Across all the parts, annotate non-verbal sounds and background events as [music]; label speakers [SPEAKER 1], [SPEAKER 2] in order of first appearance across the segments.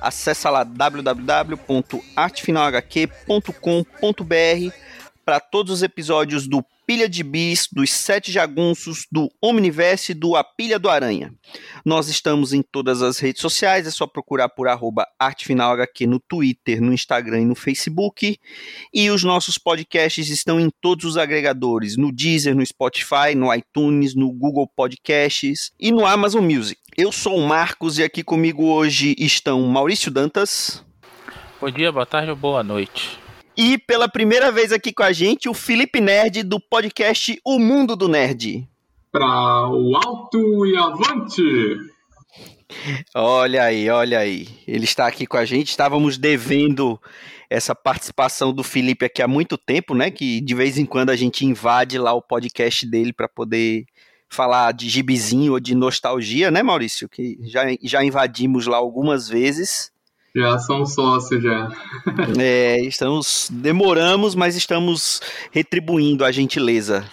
[SPEAKER 1] Acesse lá www.artefinalhq.com.br para todos os episódios do Pilha de Bis, dos Sete Jagunços, do Omniverse e do A Pilha do Aranha. Nós estamos em todas as redes sociais, é só procurar por arroba ArtefinalHQ no Twitter, no Instagram e no Facebook. E os nossos podcasts estão em todos os agregadores, no Deezer, no Spotify, no iTunes, no Google Podcasts e no Amazon Music. Eu sou o Marcos e aqui comigo hoje estão Maurício Dantas.
[SPEAKER 2] Bom dia, boa tarde ou boa noite.
[SPEAKER 1] E pela primeira vez aqui com a gente, o Felipe Nerd do podcast O Mundo do Nerd.
[SPEAKER 3] Para o alto e avante!
[SPEAKER 1] Olha aí, olha aí. Ele está aqui com a gente. Estávamos devendo essa participação do Felipe aqui há muito tempo, né? Que de vez em quando a gente invade lá o podcast dele para poder falar de gibizinho ou de nostalgia, né, Maurício? Que já, já invadimos lá algumas vezes.
[SPEAKER 3] Já são sócios já. [laughs]
[SPEAKER 1] É, estamos demoramos, mas estamos retribuindo a gentileza.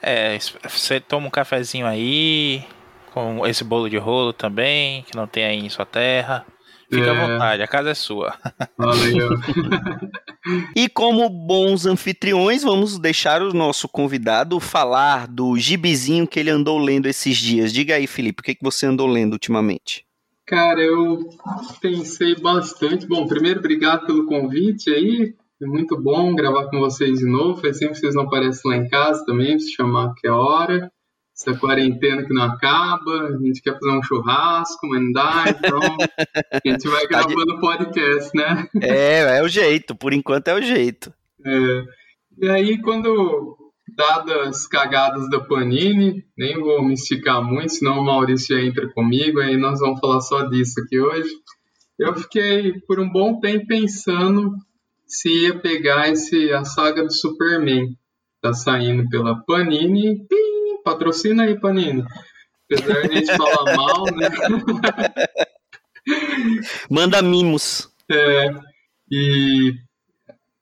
[SPEAKER 2] É, você toma um cafezinho aí, com esse bolo de rolo também, que não tem aí em sua terra. Fica à
[SPEAKER 3] É.
[SPEAKER 2] vontade, a casa é sua.
[SPEAKER 3] Valeu. [laughs]
[SPEAKER 1] E como bons anfitriões, vamos deixar o nosso convidado falar do gibizinho que ele andou lendo esses dias. Diga aí, Felipe, o que, que você andou lendo ultimamente?
[SPEAKER 3] Cara, eu pensei bastante. Bom, primeiro, obrigado pelo convite aí. É muito bom gravar com vocês de novo. Faz tempo que vocês não aparecem lá em casa também, se chamar que é hora. Essa quarentena que não acaba, a gente quer fazer um churrasco, mas não dá, então a gente vai [laughs]
[SPEAKER 1] Tá
[SPEAKER 3] gravando podcast, né?
[SPEAKER 1] É, é o jeito, por enquanto é o jeito.
[SPEAKER 3] É, e aí, quando, dadas as cagadas da Panini, nem vou me esticar muito, senão o Maurício já entra comigo, aí nós vamos falar só disso aqui hoje. Eu fiquei por um bom tempo pensando se ia pegar esse, a saga do Superman. Tá saindo pela Panini. Pim, patrocina aí, Panini. Apesar de a gente falar [laughs] mal, né?
[SPEAKER 1] Manda mimos.
[SPEAKER 3] É, e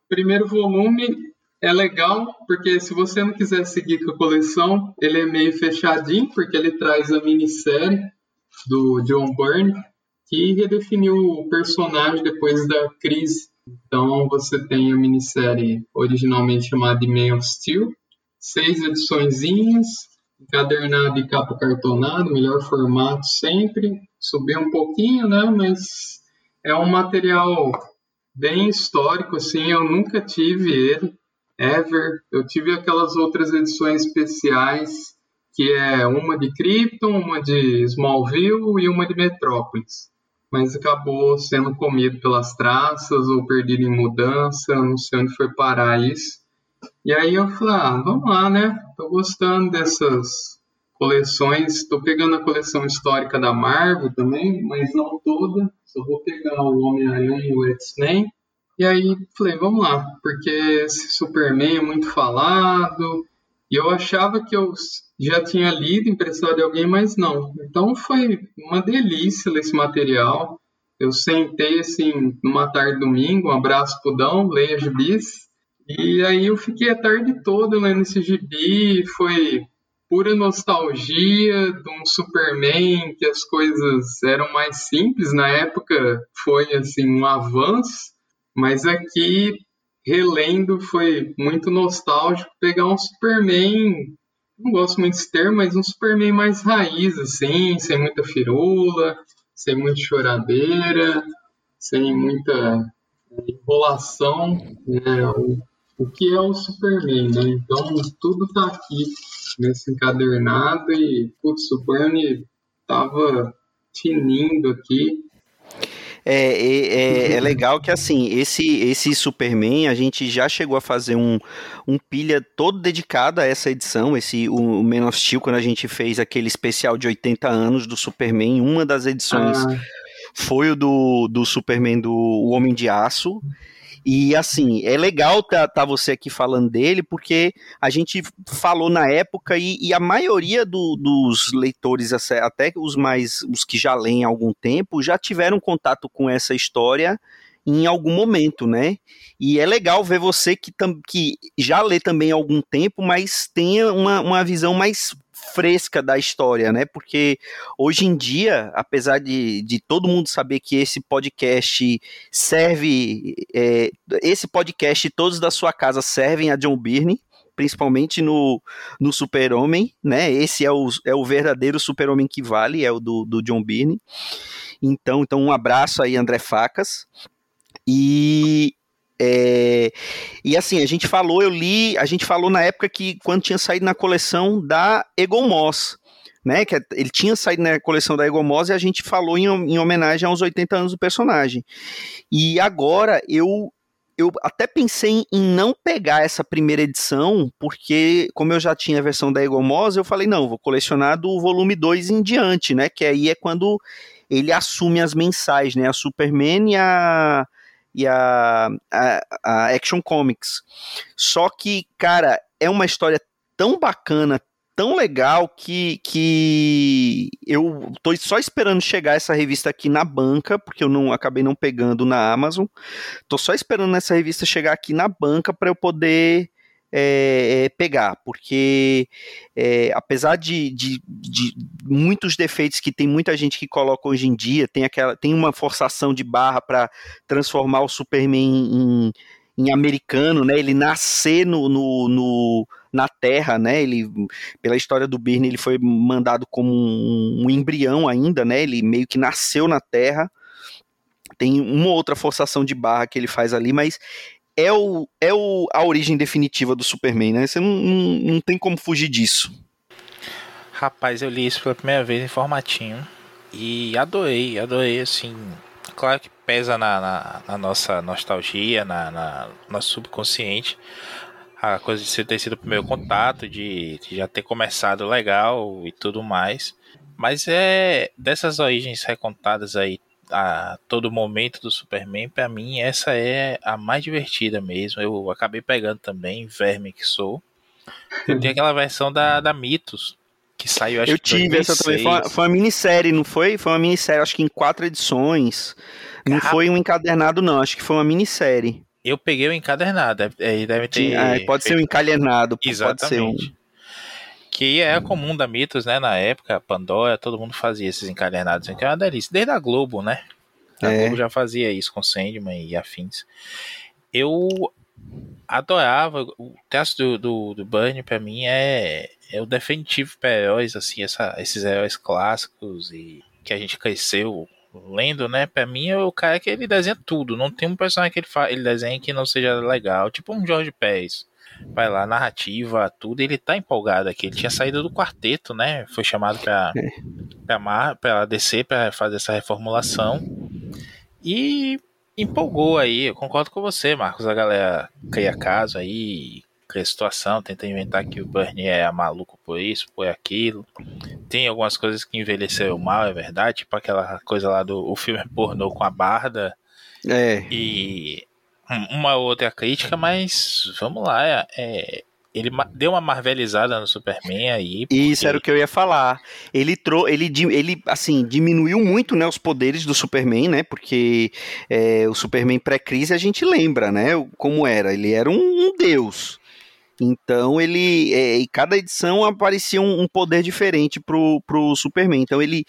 [SPEAKER 3] primeiro volume é legal, porque se você não quiser seguir com a coleção, ele é meio fechadinho, porque ele traz a minissérie do John Byrne, que redefiniu o personagem depois da crise. Então você tem a minissérie originalmente chamada de Man of Steel, seis ediçõezinhas, encadernado e capa cartonada, melhor formato sempre. Subiu um pouquinho, né? Mas é um material bem histórico, assim. Eu nunca tive ele, ever. Eu tive aquelas outras edições especiais, que é uma de Krypton, uma de Smallville e uma de Metrópolis. Mas acabou sendo comido pelas traças ou perdido em mudança, não sei onde foi parar isso. E aí eu falei, ah, vamos lá, né? Tô gostando dessas coleções. Tô pegando a coleção histórica da Marvel também, mas não toda. Só vou pegar o Homem-Aranha e o X-Men. E aí falei, vamos lá, porque esse Superman é muito falado. E eu achava que eu já tinha lido, emprestado de alguém, mas não. Então foi uma delícia esse material. Eu sentei assim numa tarde domingo, um abraço pro Dão, leia gibis. E aí eu fiquei a tarde toda lendo esse gibi, foi pura nostalgia de um Superman que as coisas eram mais simples na época, foi assim um avanço, mas aqui relendo foi muito nostálgico pegar um Superman, não gosto muito desse termo, mas um Superman mais raiz assim, sem muita firula, sem muita choradeira, sem muita enrolação, né? O, que é o Superman, né? Então tudo tá aqui nesse encadernado e putz, o Bernie tava tinindo aqui.
[SPEAKER 1] É, é, é, é legal que assim, esse, esse Superman, a gente já chegou a fazer um, um pilha todo dedicado a essa edição, esse o, o Man of Steel, quando a gente fez aquele especial de 80 anos do Superman, uma das edições
[SPEAKER 3] Ah,
[SPEAKER 1] foi o do, do Superman do Homem de Aço. E assim, é legal tá, tá você aqui falando dele, porque a gente falou na época e, e a maioria do, dos leitores, até os mais os que já leem há algum tempo, já tiveram contato com essa história em algum momento, né? E é legal ver você que, que já lê também há algum tempo, mas tenha uma, uma visão mais fresca da história, né? Porque hoje em dia, apesar de, de todo mundo saber que esse podcast serve, é, esse podcast todos da sua casa servem a John Byrne, principalmente no, no Super-Homem, né? Esse é o, é o verdadeiro Super-Homem que vale, é o do, do John Byrne. Então, então, um abraço aí, André Facas. E, é, e assim, a gente falou, eu li, a gente falou na época que quando tinha saído na coleção da Egon Moss, né? Que é, ele tinha saído na coleção da Egon Moss e a gente falou em, em homenagem aos 80 anos do personagem. E agora eu eu até pensei em não pegar essa primeira edição, porque como eu já tinha a versão da Egon eu falei, não, vou colecionar do volume 2 em diante, né? Que aí é quando ele assume as mensais, né? A Superman e a e a, a, a Action Comics. Só que, cara, é uma história tão bacana, tão legal que, que eu tô só esperando chegar essa revista aqui na banca, porque eu não acabei não pegando na Amazon. Tô só esperando essa revista chegar aqui na banca para eu poder é, é, pegar, porque é, apesar de, de, de, muitos defeitos que tem muita gente que coloca hoje em dia, tem aquela tem uma forçação de barra para transformar o Superman em, em, americano, né? Ele nascer no, no, no, na Terra, né? Ele pela história do Byrne, ele foi mandado como um, um embrião ainda, né? Ele meio que nasceu na Terra tem uma outra forçação de barra que ele faz ali, mas é, o, é o, a origem definitiva do Superman, né? Você não, não, não tem como fugir disso.
[SPEAKER 2] Rapaz, eu li isso pela primeira vez em formatinho e adorei, adorei, assim. Claro que pesa na, na, na nossa nostalgia, na, na nosso subconsciente, a coisa de você ter sido o primeiro contato, de, de, já ter começado legal e tudo mais. Mas é dessas origens recontadas aí, a todo momento do Superman, para mim essa é a mais divertida mesmo. Eu acabei pegando também, verme que sou. Eu tenho aquela versão da, da Mitos, que saiu acho
[SPEAKER 1] Eu tive 2006. essa também, foi uma, foi uma, minissérie, não foi? Foi uma minissérie, acho que em quatro edições. Não foi um encadernado, não, acho que foi uma minissérie.
[SPEAKER 2] Eu peguei o encadernado, é, deve ter.
[SPEAKER 1] Ah, pode ser um encadernado,
[SPEAKER 2] Exatamente.
[SPEAKER 1] pode ser um
[SPEAKER 2] que é comum da Mitos, né? Na época, Pandora, todo mundo fazia esses encadernados, que é uma delícia. Desde a Globo, né? A é. Globo já fazia isso com Sandman e afins. Eu adorava o texto do, do, do Burnie para mim é, é o definitivo para heróis assim essa, esses heróis clássicos e que a gente cresceu lendo né para mim é o cara que ele desenha tudo não tem um personagem que ele, fa ele desenha que não seja legal tipo um Jorge Pérez vai lá, narrativa, tudo, ele tá empolgado aqui. Ele tinha saído do quarteto, né? Foi chamado pra, é. pra, Mar, pra descer pra fazer essa reformulação. E empolgou aí. Eu concordo com você, Marcos. A galera cria caso aí, cria situação, tenta inventar que o Bernie é maluco por isso, por aquilo. Tem algumas coisas que envelheceram mal, é verdade. Tipo aquela coisa lá do o filme pornô com a barda.
[SPEAKER 1] É.
[SPEAKER 2] E uma outra crítica, mas vamos lá, é, é ele deu uma marvelizada no Superman aí.
[SPEAKER 1] Porque... Isso era o que eu ia falar. Ele trou ele, ele assim diminuiu muito, né, os poderes do Superman, né? Porque é, o Superman pré-crise a gente lembra, né? Como era. Ele era um, um deus. Então ele. É, e cada edição aparecia um, um, poder diferente pro, pro Superman. Então ele,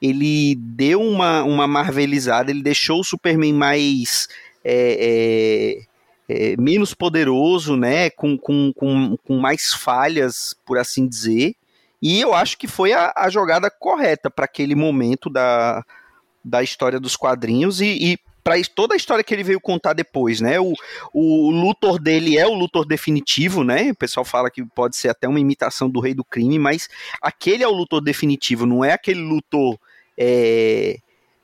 [SPEAKER 1] ele deu uma, uma marvelizada, ele deixou o Superman mais é, é, é, menos poderoso, né, com, com, com, com, mais falhas, por assim dizer. E eu acho que foi a, a jogada correta para aquele momento da, da história dos quadrinhos e, e para toda a história que ele veio contar depois, né? O, o Luthor dele é o Luthor definitivo, né? O pessoal fala que pode ser até uma imitação do Rei do Crime, mas aquele é o Luthor definitivo, não é aquele Luthor é,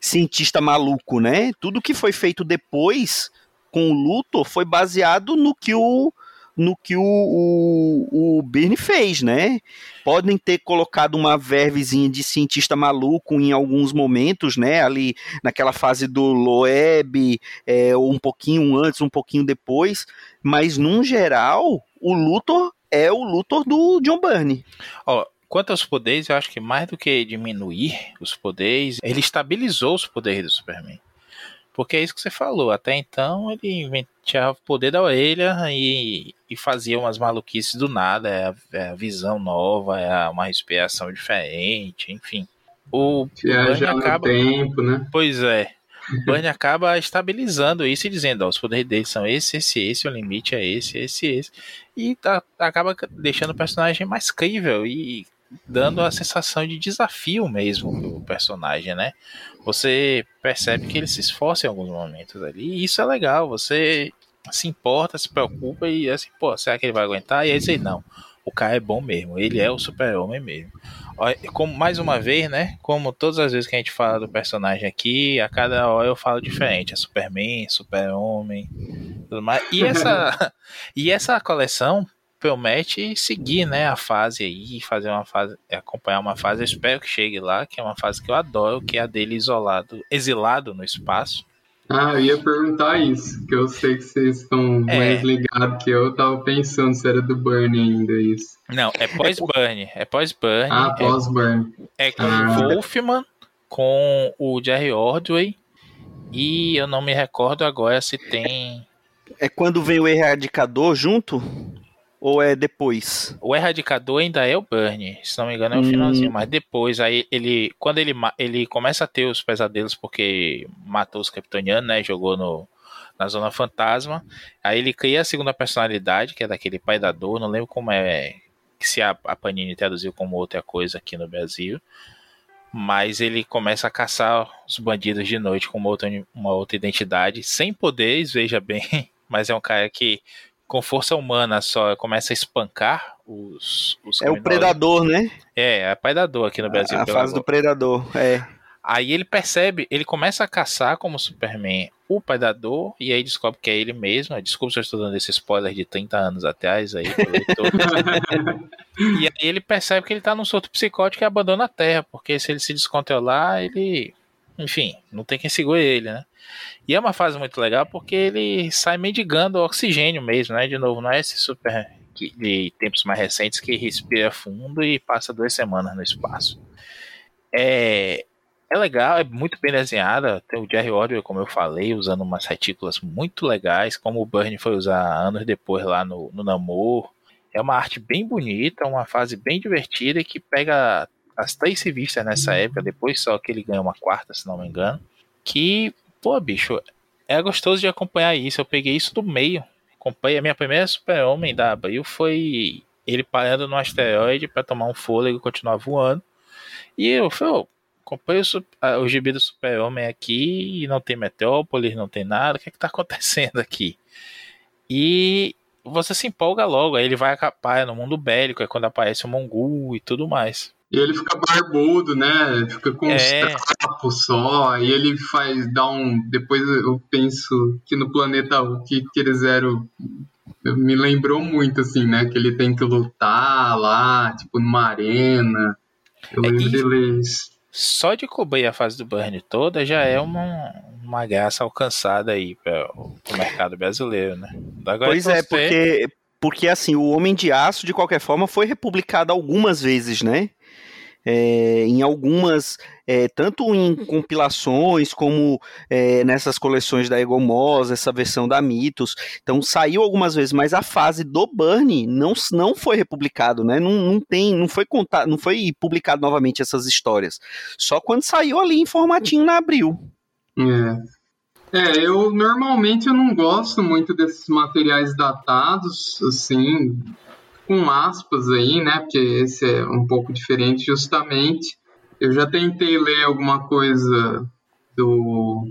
[SPEAKER 1] cientista maluco, né? Tudo que foi feito depois com o Luthor foi baseado no que o no que o, o, o Birne fez, né? Podem ter colocado uma vervezinha de cientista maluco em alguns momentos, né? Ali naquela fase do Loeb, é, um pouquinho antes, um pouquinho depois, mas num geral, o Luthor é o Luthor do John Byrne.
[SPEAKER 2] Ó, Quanto aos poderes, eu acho que mais do que diminuir os poderes, ele estabilizou os poderes do Superman. Porque é isso que você falou. Até então ele tinha o poder da orelha e, e fazia umas maluquices do nada. É a, é a visão nova, é uma respiração diferente, enfim. O
[SPEAKER 3] Viajar acaba. Tempo, né?
[SPEAKER 2] Pois é. O Burn [laughs] acaba estabilizando isso e dizendo: ó, os poderes dele são esse, esse, esse, o limite é esse, esse, esse. E tá, acaba deixando o personagem mais crível e dando a sensação de desafio mesmo pro personagem, né? Você percebe que ele se esforça em alguns momentos ali, e isso é legal, você se importa, se preocupa e assim, pô, será que ele vai aguentar? E aí você, não, o cara é bom mesmo, ele é o super-homem mesmo. Como, mais uma vez, né? Como todas as vezes que a gente fala do personagem aqui, a cada hora eu falo diferente. É Superman, Super-Homem, tudo mais. E essa, [laughs] e essa coleção promete seguir, né, a fase aí, fazer uma fase, acompanhar uma fase, eu espero que chegue lá, que é uma fase que eu adoro, que é a dele isolado, exilado no espaço.
[SPEAKER 3] Ah, eu ia perguntar isso, que eu sei que vocês estão é. mais ligados que eu, tava pensando se era do Burn ainda isso.
[SPEAKER 2] Não, é pós-Burn, é pós-Burn.
[SPEAKER 3] Ah, pós-Burn.
[SPEAKER 2] É, é, com ah. o Wolfman, com o Jerry Ordway, e eu não me recordo agora se tem...
[SPEAKER 1] É quando vem o Erradicador junto? Ou é depois?
[SPEAKER 2] O Erradicador ainda é o Burn, se não me engano é o hum. finalzinho, mas depois, aí ele. Quando ele, ele começa a ter os pesadelos porque matou os Kryptonianos, né? Jogou no, na Zona Fantasma. Aí ele cria a segunda personalidade, que é daquele pai da dor, não lembro como é. Se a, a Panini traduziu como outra coisa aqui no Brasil. Mas ele começa a caçar os bandidos de noite com uma outra, uma outra identidade, sem poderes, veja bem. [laughs] Mas é um cara que com força humana só começa a espancar os, os
[SPEAKER 1] É o predador, né?
[SPEAKER 2] É, é predador aqui no Brasil.
[SPEAKER 1] A, a fase do predador, é.
[SPEAKER 2] Aí ele percebe, ele começa a caçar como Superman o predador, e aí descobre que é ele mesmo. Desculpa se eu estou dando esse spoiler de 30 anos atrás aí. [laughs] e aí ele percebe que ele tá num surto psicótico e abandona a Terra, porque se ele se descontrolar, ele. Enfim, não tem quem segure ele, né? E é uma fase muito legal porque ele sai mendigando oxigênio mesmo, né? De novo, não é esse super de tempos mais recentes que respira fundo e passa duas semanas no espaço. É, é legal, é muito bem desenhada. Tem o Jerry Orwell, como eu falei, usando umas retículas muito legais, como o Burnie foi usar anos depois lá no, no Namor. É uma arte bem bonita, uma fase bem divertida que pega as três revistas nessa época, depois só que ele ganha uma quarta, se não me engano, que pô, bicho, é gostoso de acompanhar isso. Eu peguei isso do meio. Acompanhei a minha primeira Super-Homem da Abril foi ele parando no asteroide para tomar um fôlego e continuar voando. E eu falei, oh, acompanho o, o gibi do Super-Homem aqui e não tem Metrópolis, não tem nada. O que é que tá acontecendo aqui? E você se empolga logo, aí ele vai acabar no mundo bélico, é quando aparece o Mongul e tudo mais.
[SPEAKER 3] E ele fica barbudo, né? Fica com é. uns trapos só. E ele faz, dá um. Depois eu penso que no planeta o que, que eles eram. Me lembrou muito, assim, né? Que ele tem que lutar lá, tipo, numa arena. Eu é, lembro deles.
[SPEAKER 2] Só de cobrir a fase do Burn toda já é uma, uma graça alcançada aí para o mercado brasileiro, né?
[SPEAKER 1] Agora pois é, porque, porque assim, o Homem de Aço, de qualquer forma, foi republicado algumas vezes, né? É, em algumas, é, tanto em compilações como é, nessas coleções da Egomos, essa versão da Mitos. Então saiu algumas vezes, mas a fase do Burn não, não foi republicado, né? Não, não tem, não foi contado, não foi publicado novamente essas histórias. Só quando saiu ali em formatinho na Abril.
[SPEAKER 3] É. É, eu normalmente eu não gosto muito desses materiais datados, assim, com aspas aí, né? Porque esse é um pouco diferente, justamente. Eu já tentei ler alguma coisa do.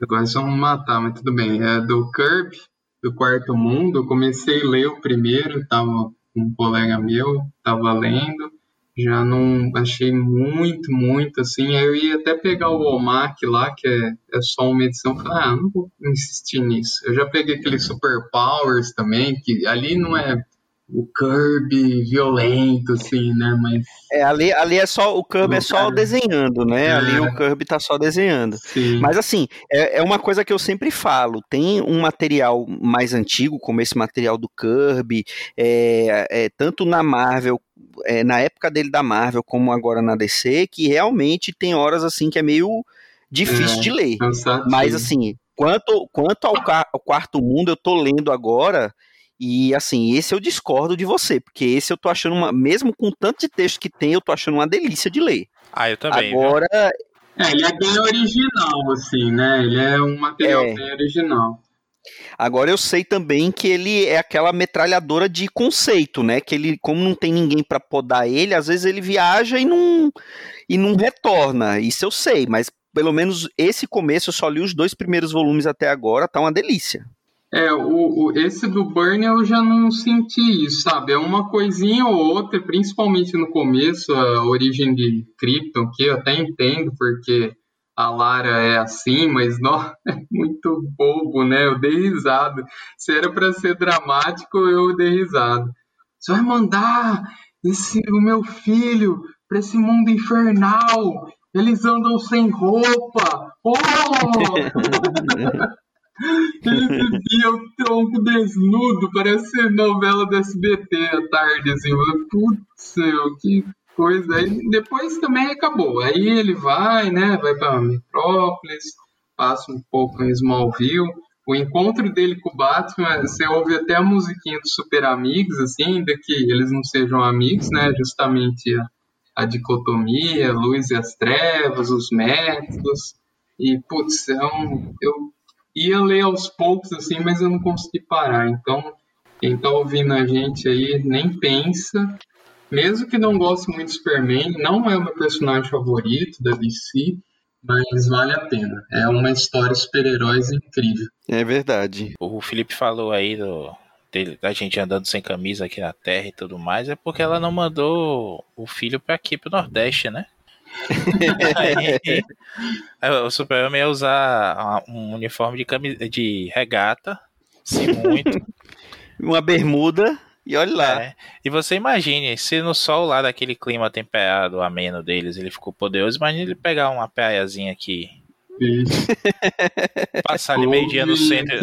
[SPEAKER 3] Agora só matar, mas tudo bem. É do Kirby, do Quarto Mundo. Eu comecei a ler o primeiro, tava com um colega meu, tava lendo. Já não achei muito, muito assim. Aí eu ia até pegar o Omak lá, que é, é só uma edição. Falei, ah, não vou insistir nisso. Eu já peguei aquele Super Powers também, que ali não é o Kirby violento, assim, né? Mas.
[SPEAKER 1] É, ali, ali é só. O Kirby é só desenhando, né? É. Ali o Kirby tá só desenhando. Sim. Mas assim, é, é uma coisa que eu sempre falo. Tem um material mais antigo, como esse material do Kirby, é, é tanto na Marvel. É, na época dele da Marvel, como agora na DC, que realmente tem horas assim que é meio difícil é, de ler. Mas assim, quanto, quanto ao, ao quarto mundo, eu tô lendo agora. E assim, esse eu discordo de você, porque esse eu tô achando uma. Mesmo com tanto de texto que tem, eu tô achando uma delícia de ler.
[SPEAKER 2] Ah, eu também.
[SPEAKER 1] Agora.
[SPEAKER 3] É, ele é bem original, assim, né? Ele é um material é. bem original.
[SPEAKER 1] Agora eu sei também que ele é aquela metralhadora de conceito, né? Que ele, como não tem ninguém para podar ele, às vezes ele viaja e não e não retorna. Isso eu sei, mas pelo menos esse começo eu só li os dois primeiros volumes até agora, tá uma delícia.
[SPEAKER 3] É, o, o, esse do Burn eu já não senti isso, sabe? É uma coisinha ou outra, principalmente no começo, a origem de Krypton, que eu até entendo, porque a Lara é assim, mas não, [laughs] é muito bobo, né? Eu dei risada. Se era para ser dramático, eu dei risada. Você vai mandar esse, o meu filho para esse mundo infernal? Eles andam sem roupa! Oh! [laughs] Ele vivia o tronco desnudo, parece novela do SBT à tarde, assim. Putz, que coisa. Aí depois também acabou. Aí ele vai, né? Vai pra Metrópolis, passa um pouco em Smallville. O encontro dele com o Batman, você ouve até a musiquinha dos Super Amigos, assim, ainda que eles não sejam amigos, né? Justamente a, a dicotomia, a luz e as trevas, os métodos. E, putz, é um, eu ia ler aos poucos, assim, mas eu não consegui parar. Então, quem tá ouvindo a gente aí, nem pensa. Mesmo que não goste muito de Superman, não é o meu personagem favorito da DC, mas vale a pena. É uma história de super-heróis incrível.
[SPEAKER 1] É verdade.
[SPEAKER 2] O Felipe falou aí do, dele, da gente andando sem camisa aqui na Terra e tudo mais, é porque ela não mandou o filho para aqui pro Nordeste, né? Aí, [laughs] o Super-Homem ia usar um uniforme de, camisa, de regata, se muito. [laughs]
[SPEAKER 1] Uma bermuda e olha lá. É.
[SPEAKER 2] E você imagine, se no sol lá daquele clima temperado, ameno deles, ele ficou poderoso, imagine ele pegar uma praiazinha aqui. [laughs] Passar ali meio-dia no centro.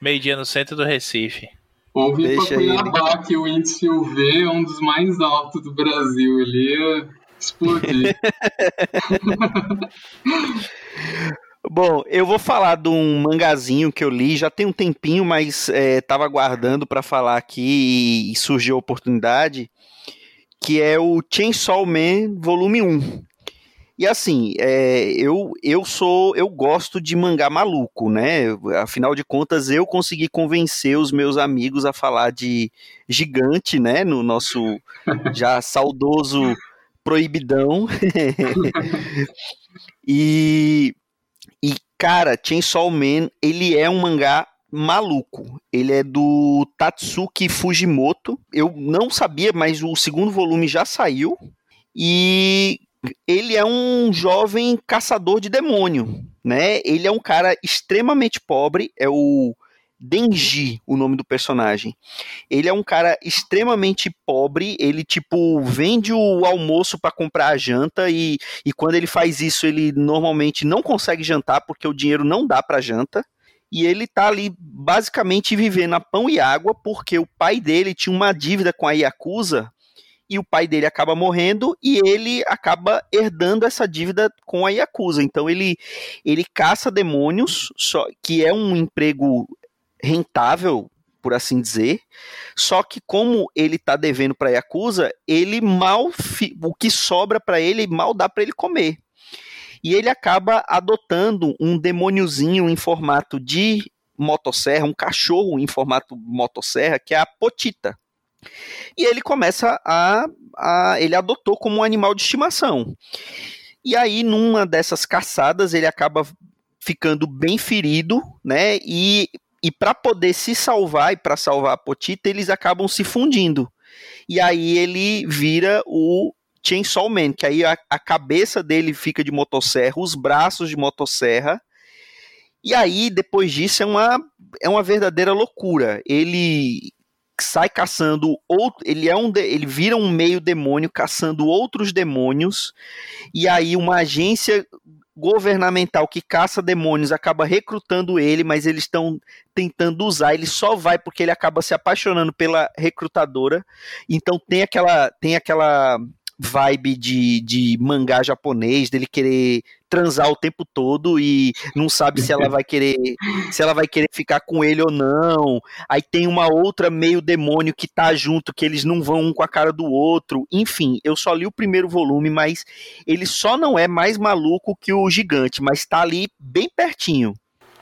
[SPEAKER 2] Meio-dia no centro do Recife.
[SPEAKER 3] Ou vir pra Cuiabá, ele. que o índice UV é um dos mais altos do Brasil. Ele explodir. [laughs]
[SPEAKER 1] Bom, eu vou falar de um mangazinho que eu li já tem um tempinho, mas estava é, aguardando para falar aqui e, surgiu a oportunidade, que é o Chainsaw Man Volume 1. E assim, é, eu, eu sou, eu gosto de mangá maluco, né? Afinal de contas, eu consegui convencer os meus amigos a falar de gigante, né? No nosso já saudoso proibidão. [laughs] e, e, cara, Chainsaw Man, ele é um mangá maluco. Ele é do Tatsuki Fujimoto. Eu não sabia, mas o segundo volume já saiu. E ele é um jovem caçador de demônio, né? Ele é um cara extremamente pobre, é o Denji, o nome do personagem. Ele é um cara extremamente pobre, ele tipo vende o almoço para comprar a janta e, e quando ele faz isso, ele normalmente não consegue jantar porque o dinheiro não dá para janta. E ele tá ali basicamente vivendo a pão e água porque o pai dele tinha uma dívida com a Yakuza e o pai dele acaba morrendo e ele acaba herdando essa dívida com a Yakuza. Então ele ele caça demônios, só que é um emprego rentável, por assim dizer. Só que como ele tá devendo para Yakuza, ele mal o que sobra para ele mal dá para ele comer. E ele acaba adotando um demôniozinho em formato de motosserra, um cachorro em formato motosserra, que é a Potita. E ele começa a, a ele adotou como um animal de estimação. E aí numa dessas caçadas ele acaba ficando bem ferido, né? E e para poder se salvar e para salvar a Potita, eles acabam se fundindo. E aí ele vira o Chainsaw Man, que aí a, a cabeça dele fica de motosserra, os braços de motosserra, e aí, depois disso, é uma, é uma verdadeira loucura. Ele sai caçando outro, ele é um ele vira um meio demônio caçando outros demônios e aí uma agência governamental que caça demônios acaba recrutando ele, mas eles estão tentando usar, ele só vai porque ele acaba se apaixonando pela recrutadora. Então tem aquela tem aquela vibe de, de mangá japonês, dele querer transar o tempo todo e não sabe se ela vai querer se ela vai querer ficar com ele ou não. Aí tem uma outra meio demônio que tá junto, que eles não vão um com a cara do outro. Enfim, eu só li o primeiro volume, mas ele só não é mais maluco que o gigante, mas tá ali bem pertinho.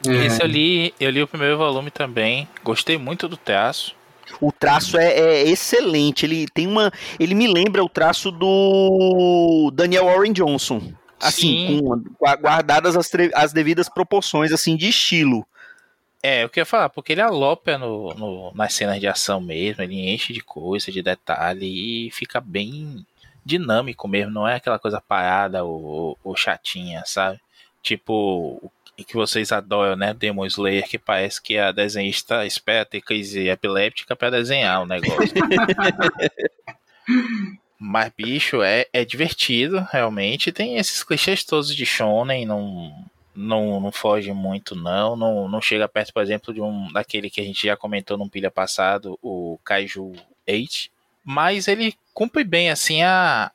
[SPEAKER 2] Esse eu li, eu li o primeiro volume também, gostei muito do traço.
[SPEAKER 1] O traço é, é, excelente. Ele tem uma. Ele me lembra o traço do Daniel Warren Johnson. Assim, com, guardadas as, as devidas proporções assim de estilo.
[SPEAKER 2] É, eu queria falar, porque ele alopa no, no, nas cenas de ação mesmo, ele enche de coisa, de detalhe e fica bem dinâmico mesmo, não é aquela coisa parada ou, ou chatinha, sabe? Tipo, que vocês adoram, né? Demon Slayer, que parece que a desenhista espera ter crise epiléptica para desenhar o negócio. [laughs] Mas, bicho, é, é divertido, realmente. Tem esses clichês todos de Shonen, não, não, não foge muito, não. não. Não chega perto, por exemplo, de um daquele que a gente já comentou num pilha passado, o Kaiju 8. Mas ele cumpre bem, assim, a,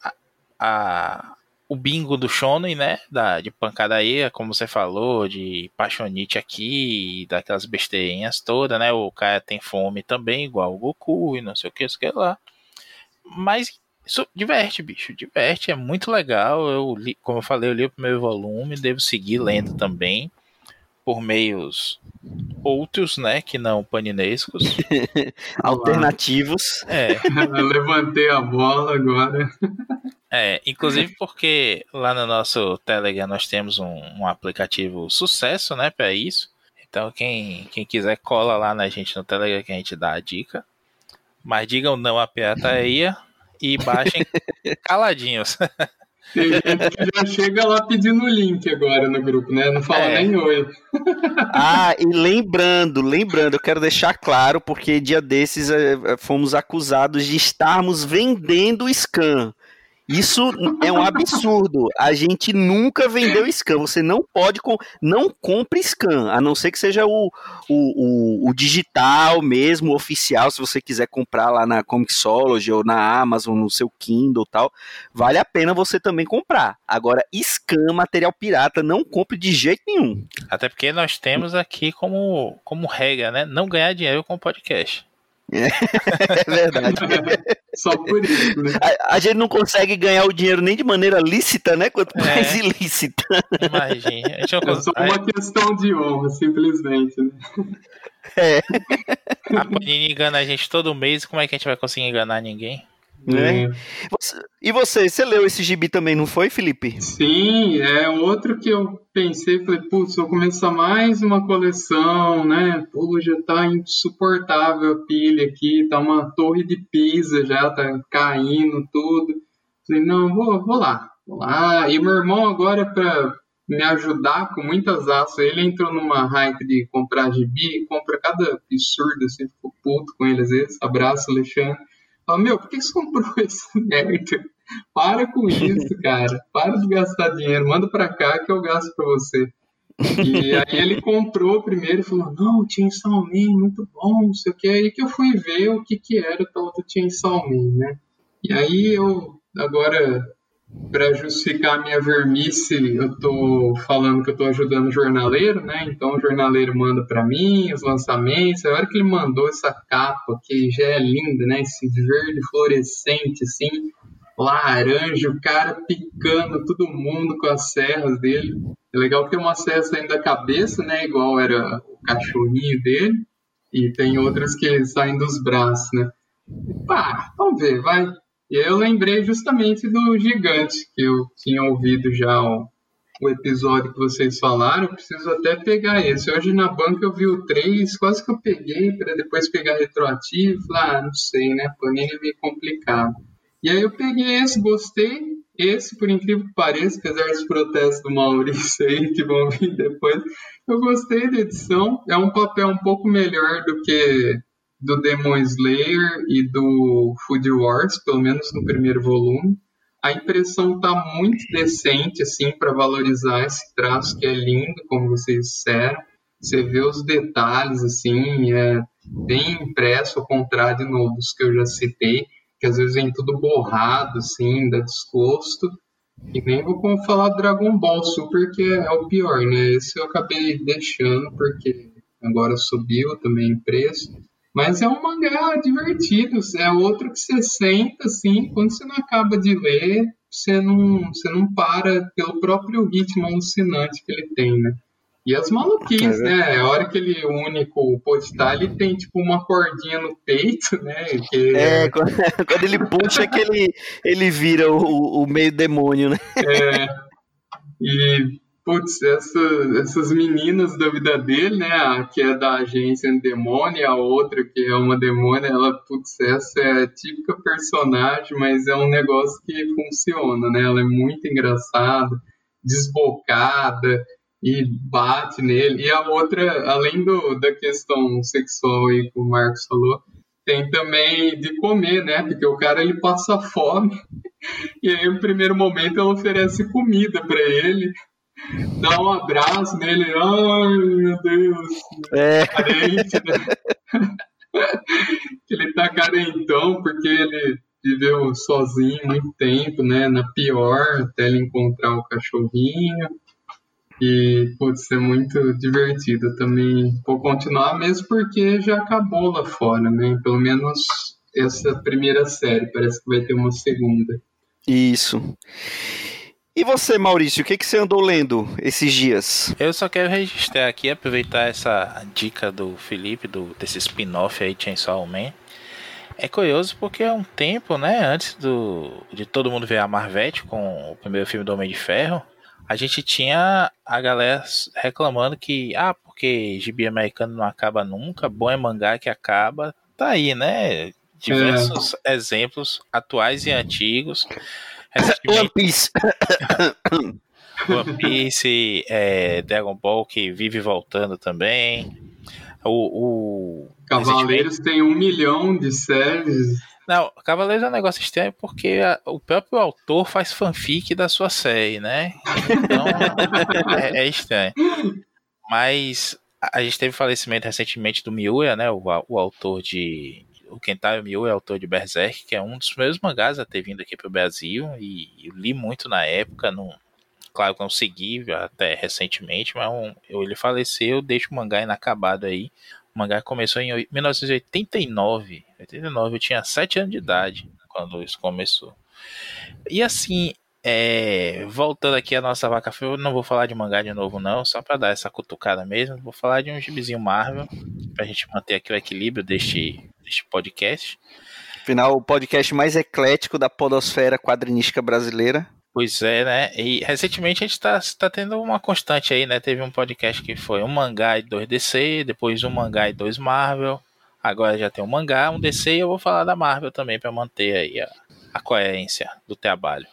[SPEAKER 2] a, o bingo do shonen, né, da, de pancadaria, como você falou, de paixonite aqui, daquelas besteirinhas todas, né, o cara tem fome também, igual o Goku e não sei o que, isso que lá. Mas isso diverte, bicho, diverte, é muito legal, eu li, como eu falei, eu li o primeiro volume, devo seguir lendo também, por meios outros, né, que não paninescos. [laughs]
[SPEAKER 1] Alternativos.
[SPEAKER 2] É.
[SPEAKER 3] Eu levantei a bola agora.
[SPEAKER 2] É, inclusive porque lá no nosso Telegram nós temos um, um aplicativo sucesso, né, para isso. Então quem, quem quiser cola lá na gente no Telegram que a gente dá a dica. Mas digam não à pirataria e baixem [laughs] caladinhos. [laughs]
[SPEAKER 3] Tem gente que já chega lá pedindo o link agora no grupo, né? Não fala é. nem oi.
[SPEAKER 1] Ah, e lembrando, lembrando, eu quero deixar claro, porque dia desses é, fomos acusados de estarmos vendendo scan. Isso é um absurdo. A gente nunca vendeu scan. Você não pode. Com... Não compre scan, a não ser que seja o, o, o, o digital mesmo, oficial. Se você quiser comprar lá na Comixology ou na Amazon, no seu Kindle tal, vale a pena você também comprar. Agora, scan, material pirata, não compre de jeito nenhum.
[SPEAKER 2] Até porque nós temos aqui como, como regra, né? Não ganhar dinheiro com podcast. [laughs]
[SPEAKER 1] É verdade. [laughs]
[SPEAKER 3] Só por isso, né?
[SPEAKER 1] A, a, gente não consegue ganhar o dinheiro nem de maneira lícita, né? Quanto é. mais é. ilícita. [laughs]
[SPEAKER 2] Imagina.
[SPEAKER 3] É só uma questão de honra, simplesmente. Né?
[SPEAKER 1] É.
[SPEAKER 2] A Panini engana a gente todo mês, como é que a gente vai conseguir enganar ninguém?
[SPEAKER 1] Né? É. E você, você leu esse gibi também, não foi, Felipe?
[SPEAKER 3] Sim, é outro que eu pensei, falei, putz, vou começar mais uma coleção, né? Pô, já tá insuportável a pilha aqui, tá uma torre de pisa já, tá caindo tudo. Falei, não, vou, vou lá, vou lá. E meu irmão agora, pra me ajudar com muitas ações, ele entrou numa hype de comprar gibi, compra cada absurdo, assim, ficou puto com ele às vezes. Abraço, Alexandre. Fala, meu, por que você comprou [laughs] esse merda? Para com isso, cara. Para de gastar dinheiro. Manda pra cá que eu gasto pra você. E aí ele comprou primeiro e falou, não, Chainsaw Man, muito bom, não sei o que. Aí que eu fui ver o que, que era o tal do Chainsaw Man, né? E aí eu, agora, para justificar a minha vermice, eu tô falando que eu tô ajudando o jornaleiro, né? Então o jornaleiro manda para mim os lançamentos. A hora que ele mandou essa capa, que já é linda, né? Esse verde fluorescente, assim, laranja, o cara picando todo mundo com as serras dele. É legal que tem uma serra saindo da cabeça, né? Igual era o cachorrinho dele. E tem outras que saem dos braços, né? Pá, vamos ver, vai. E eu lembrei justamente do Gigante, que eu tinha ouvido já o, o episódio que vocês falaram. Eu preciso até pegar esse. Hoje na banca eu vi o 3, quase que eu peguei para depois pegar retroativo. Ah, não sei, né? Panini é meio complicado. E aí eu peguei esse, gostei. Esse, por incrível que pareça, apesar dos protestos do Maurício aí, que vão vir depois, eu gostei da edição. É um papel um pouco melhor do que do Demon Slayer e do Food Wars, pelo menos no primeiro volume. A impressão tá muito decente, assim, para valorizar esse traço que é lindo, como vocês disseram. Você vê os detalhes, assim, é bem impresso, ao contrário de novo dos que eu já citei, que às vezes vem tudo borrado, assim, dá desgosto. E nem vou falar Dragon Ball Super, que é o pior, né? Esse eu acabei deixando, porque agora subiu também o preço. Mas é um mangá divertido, é outro que você senta assim, quando você não acaba de ler, você não, você não para pelo próprio ritmo alucinante que ele tem, né? E as maluquices, é né? A hora que ele une com o postar, ele tem tipo uma cordinha no peito, né?
[SPEAKER 1] Que... É, [laughs] quando, quando ele puxa que ele, ele vira o, o meio demônio, né?
[SPEAKER 3] É. E putz, essa, essas meninas da vida dele, né, a que é da agência Demônio, a outra que é uma demônia, ela, putz, essa é a típica personagem, mas é um negócio que funciona, né, ela é muito engraçada, desbocada e bate nele, e a outra, além do, da questão sexual aí que o Marcos falou, tem também de comer, né, porque o cara, ele passa fome, [laughs] e aí no primeiro momento ela oferece comida para ele, dá um abraço nele, ai meu Deus, é. carente, né? ele tá carentão porque ele viveu sozinho muito tempo, né? Na pior, até ele encontrar o cachorrinho. E, putz, é muito divertido também. Vou continuar mesmo porque já acabou lá fora, né? Pelo menos essa primeira série, parece que vai ter uma segunda.
[SPEAKER 1] Isso. E você, Maurício, o que, que você andou lendo esses dias?
[SPEAKER 2] Eu só quero registrar aqui, aproveitar essa dica do Felipe, do, desse spin-off aí, Chainsaw Man. É curioso porque é um tempo, né, antes do, de todo mundo ver a Marvete com o primeiro filme do Homem de Ferro, a gente tinha a galera reclamando que, ah, porque gibi americano não acaba nunca, bom é mangá que acaba. Tá aí, né? Diversos é. exemplos atuais e antigos.
[SPEAKER 1] One Piece. [coughs]
[SPEAKER 2] One Piece, é, Dragon Ball que vive voltando também. O, o
[SPEAKER 3] Cavaleiros tem um milhão de séries.
[SPEAKER 2] Não, Cavaleiros é um negócio estranho porque a, o próprio autor faz fanfic da sua série, né? Então é, é, estranho. Mas a gente teve falecimento recentemente do Miura, né? O, o autor de o Kentaro Miura é autor de Berserk, que é um dos primeiros mangás a ter vindo aqui para o Brasil, e li muito na época, não, claro que não segui até recentemente, mas um, eu, ele faleceu, deixo o mangá inacabado aí. O mangá começou em 1989, 89, eu tinha 7 anos de idade quando isso começou. E assim, é, voltando aqui a nossa vaca eu não vou falar de mangá de novo não, só para dar essa cutucada mesmo, vou falar de um gibizinho Marvel, pra gente manter aqui o equilíbrio deste, deste podcast.
[SPEAKER 1] Afinal, o podcast mais eclético da podosfera quadrinística brasileira.
[SPEAKER 2] Pois é, né? E recentemente a gente está tá tendo uma constante aí, né? Teve um podcast que foi um mangá e dois DC, depois um mangá e dois Marvel. Agora já tem um mangá, um DC e eu vou falar da Marvel também para manter aí a, a coerência do trabalho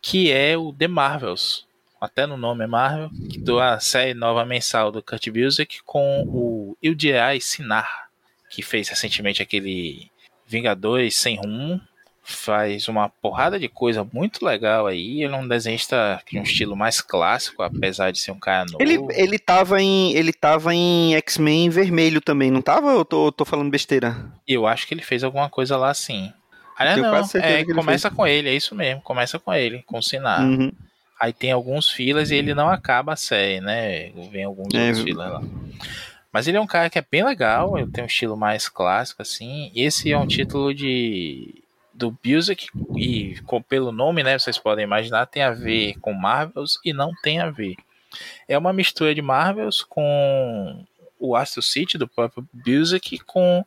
[SPEAKER 2] que é o The Marvels. Até no nome é Marvel, que a série nova mensal do Kurt Busiek com o Ildiai Sinar, que fez recentemente aquele Vingadores Sem Rumo, faz uma porrada de coisa muito legal aí. Ele é um desenhista de um estilo mais clássico, apesar de ser um cara novo.
[SPEAKER 1] Ele, ele tava em, ele tava em X-Men vermelho também, não tava? Ou eu tô, tô falando besteira?
[SPEAKER 2] Eu acho que ele fez alguma coisa lá sim. Ah, não, é, começa fez. com ele, é isso mesmo, começa com ele, com o Sinar. Uhum. Aí tem alguns filas e ele não acaba a série, né? Vem alguns é, outros filas lá. Mas ele é um cara que é bem legal, ele tem um estilo mais clássico, assim. Esse é um título de do Music e com, pelo nome, né, vocês podem imaginar, tem a ver com Marvels e não tem a ver. É uma mistura de Marvels com o Astro City do próprio Music com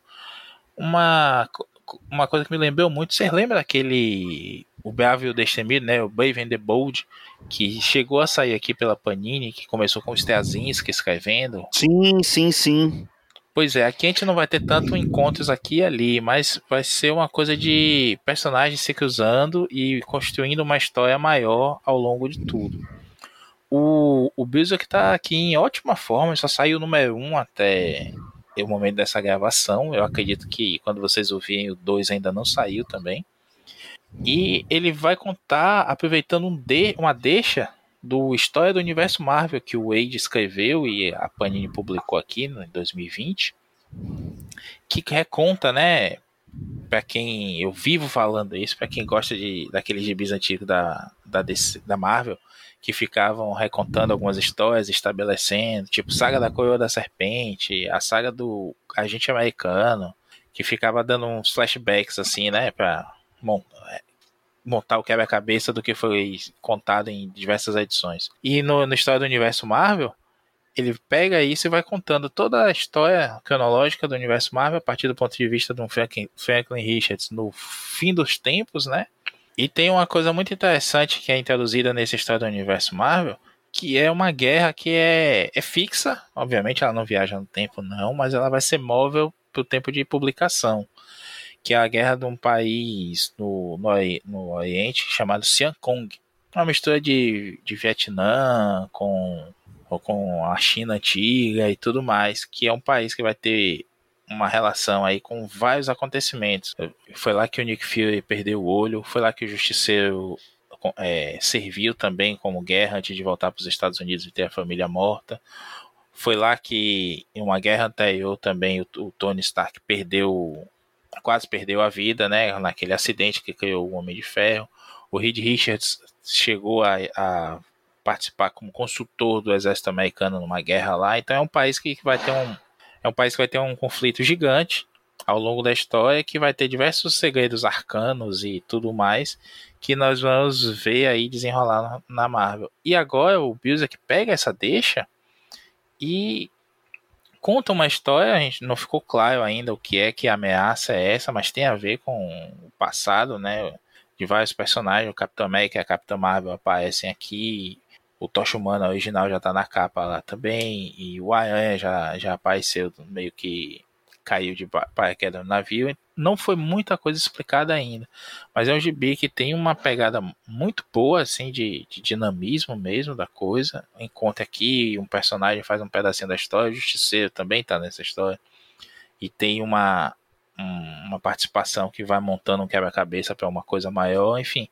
[SPEAKER 2] uma uma coisa que me lembrou muito, você lembra daquele o Brave e o Destemido, né, o Brave and the Bold, que chegou a sair aqui pela Panini, que começou com o Strazinski escrevendo?
[SPEAKER 1] Sim, sim, sim.
[SPEAKER 2] Pois é, aqui a gente não vai ter tanto encontros aqui e ali, mas vai ser uma coisa de personagens se cruzando e construindo uma história maior ao longo de tudo. O, o Berserk tá aqui em ótima forma, só saiu o número 1 até o momento dessa gravação. Eu acredito que quando vocês ouvirem o 2 ainda não saiu também. E ele vai contar, aproveitando um de, uma deixa do História do Universo Marvel que o Wade escreveu e a Panini publicou aqui em 2020, que reconta, né, para quem eu vivo falando isso, para quem gosta de daqueles gibis antigos da, da, DC, da Marvel, que ficavam recontando algumas histórias, estabelecendo, tipo saga da Coroa da Serpente, a saga do agente americano, que ficava dando uns flashbacks assim, né, para montar o quebra-cabeça do que foi contado em diversas edições. E no, na história do universo Marvel, ele pega isso e vai contando toda a história cronológica do universo Marvel a partir do ponto de vista de um Franklin, Franklin Richards no fim dos tempos, né? E tem uma coisa muito interessante que é introduzida nessa história do universo Marvel, que é uma guerra que é, é fixa, obviamente ela não viaja no tempo não, mas ela vai ser móvel para o tempo de publicação que é a guerra de um país no, no, no Oriente chamado Siancong. Uma mistura de, de Vietnã com, com a China antiga e tudo mais, que é um país que vai ter uma relação aí com vários acontecimentos. Foi lá que o Nick Fury perdeu o olho, foi lá que o Justiceiro é, serviu também como guerra antes de voltar para os Estados Unidos e ter a família morta. Foi lá que, em uma guerra anterior, também o, o Tony Stark perdeu quase perdeu a vida, né, naquele acidente que criou o Homem de Ferro. O Reed Richards chegou a, a participar como consultor do exército americano numa guerra lá. Então é um país que vai ter um é um país que vai ter um conflito gigante ao longo da história que vai ter diversos segredos arcanos e tudo mais que nós vamos ver aí desenrolar na Marvel. E agora o que pega essa deixa e conta uma história, a gente não ficou claro ainda o que é que a ameaça é essa, mas tem a ver com o passado, né? De vários personagens, o Capitão América e a Capitã Marvel aparecem aqui, o Tocha Humana original já tá na capa lá também, e o Aranha já, já apareceu meio que caiu de paraquedas no navio. Não foi muita coisa explicada ainda, mas é um gibi que tem uma pegada muito boa, assim, de, de dinamismo mesmo da coisa. Encontra aqui um personagem faz um pedacinho da história, o Justiceiro também está nessa história, e tem uma, um, uma participação que vai montando um quebra-cabeça para uma coisa maior, enfim.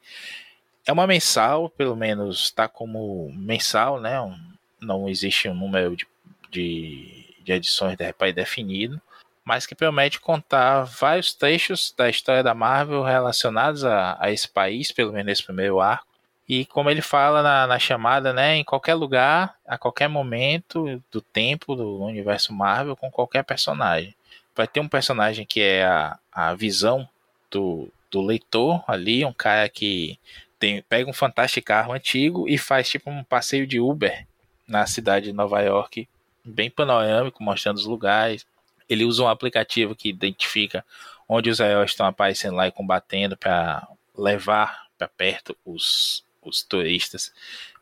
[SPEAKER 2] É uma mensal, pelo menos está como mensal, né? Um, não existe um número de, de, de edições pré-definido mas que promete contar vários trechos da história da Marvel relacionados a, a esse país, pelo menos nesse primeiro arco. E como ele fala na, na, chamada, né, em qualquer lugar, a qualquer momento do tempo do universo Marvel, com qualquer personagem. Vai ter um personagem que é a, a visão do, do leitor ali, um cara que tem, pega um fantástico carro antigo e faz tipo um passeio de Uber na cidade de Nova York, bem panorâmico, mostrando os lugares, ele usa um aplicativo que identifica onde os heróis estão aparecendo lá e combatendo para levar para perto os, os turistas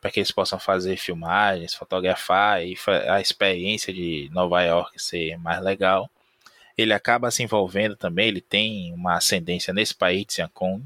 [SPEAKER 2] para que eles possam fazer filmagens, fotografar e a experiência de Nova York ser mais legal. Ele acaba se envolvendo também, ele tem uma ascendência nesse país de Siancong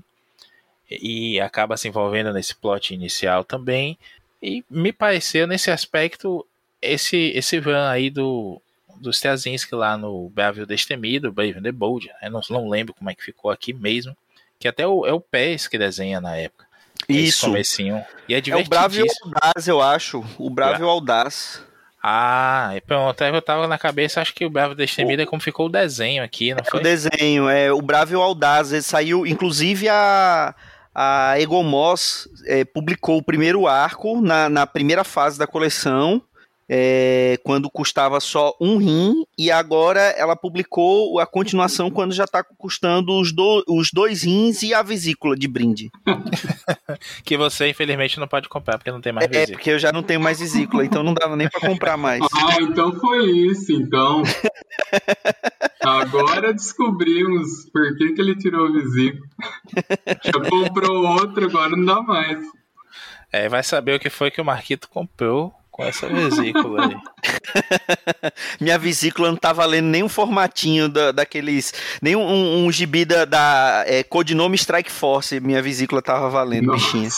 [SPEAKER 2] e acaba se envolvendo nesse plot inicial também. E me pareceu nesse aspecto esse esse van aí do do Straczynski lá no Brave Destemido, Brave the Bold, né? não, não lembro como é que ficou aqui mesmo, que até o, é o Pérez que desenha na época.
[SPEAKER 1] Isso.
[SPEAKER 2] Comecinho. E é,
[SPEAKER 1] é o Brave Audaz, eu acho. O Brave Bra Audaz.
[SPEAKER 2] Ah, pronto, eu tava na cabeça, acho que o Bravo Destemido é como ficou o desenho aqui, não é foi?
[SPEAKER 1] O desenho, é o Bravo Audaz, ele saiu, inclusive a, a Egomos é, publicou o primeiro arco na, na primeira fase da coleção, é, quando custava só um rim, e agora ela publicou a continuação quando já está custando os, do, os dois rins e a vesícula de brinde. [laughs]
[SPEAKER 2] que você, infelizmente, não pode comprar, porque não tem mais
[SPEAKER 1] é, vesícula. É, porque eu já não tenho mais vesícula, então não dava nem para comprar mais. [laughs]
[SPEAKER 3] Ah, então foi isso, então. [laughs] Agora descobrimos por que, que ele tirou a vesícula. Já comprou outro, agora não dá mais.
[SPEAKER 2] É, vai saber o que foi que o Marquito comprou com essa vesícula aí. [laughs]
[SPEAKER 1] Minha vesícula não tá valendo nem um formatinho da, daqueles. Nem um, um, gibi da, da é, codinome Strike Force. Minha vesícula tava valendo, Nossa. bichinha.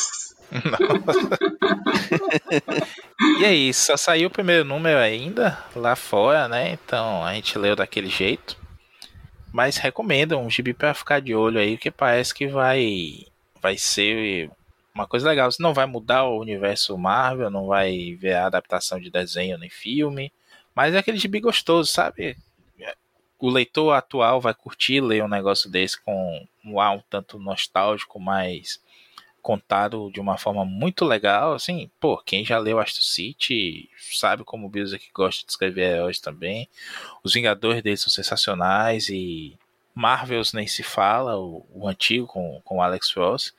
[SPEAKER 1] [laughs]
[SPEAKER 2] e aí, só saiu o primeiro número ainda lá fora, né? Então a gente leu daquele jeito. Mas recomendo um gibi para ficar de olho aí, que parece que vai vai ser uma coisa legal. Você não vai mudar o universo Marvel, não vai ver a adaptação de desenho nem filme, mas é aquele gibi gostoso, sabe? O leitor atual vai curtir ler um negócio desse com um ar um tanto nostálgico, mas contado de uma forma muito legal, assim, pô, quem já leu Astro City sabe como o Bezos gosta de escrever heróis também. Os Vingadores dele são sensacionais e Marvels nem se fala, o, o antigo com, com Alex Ross.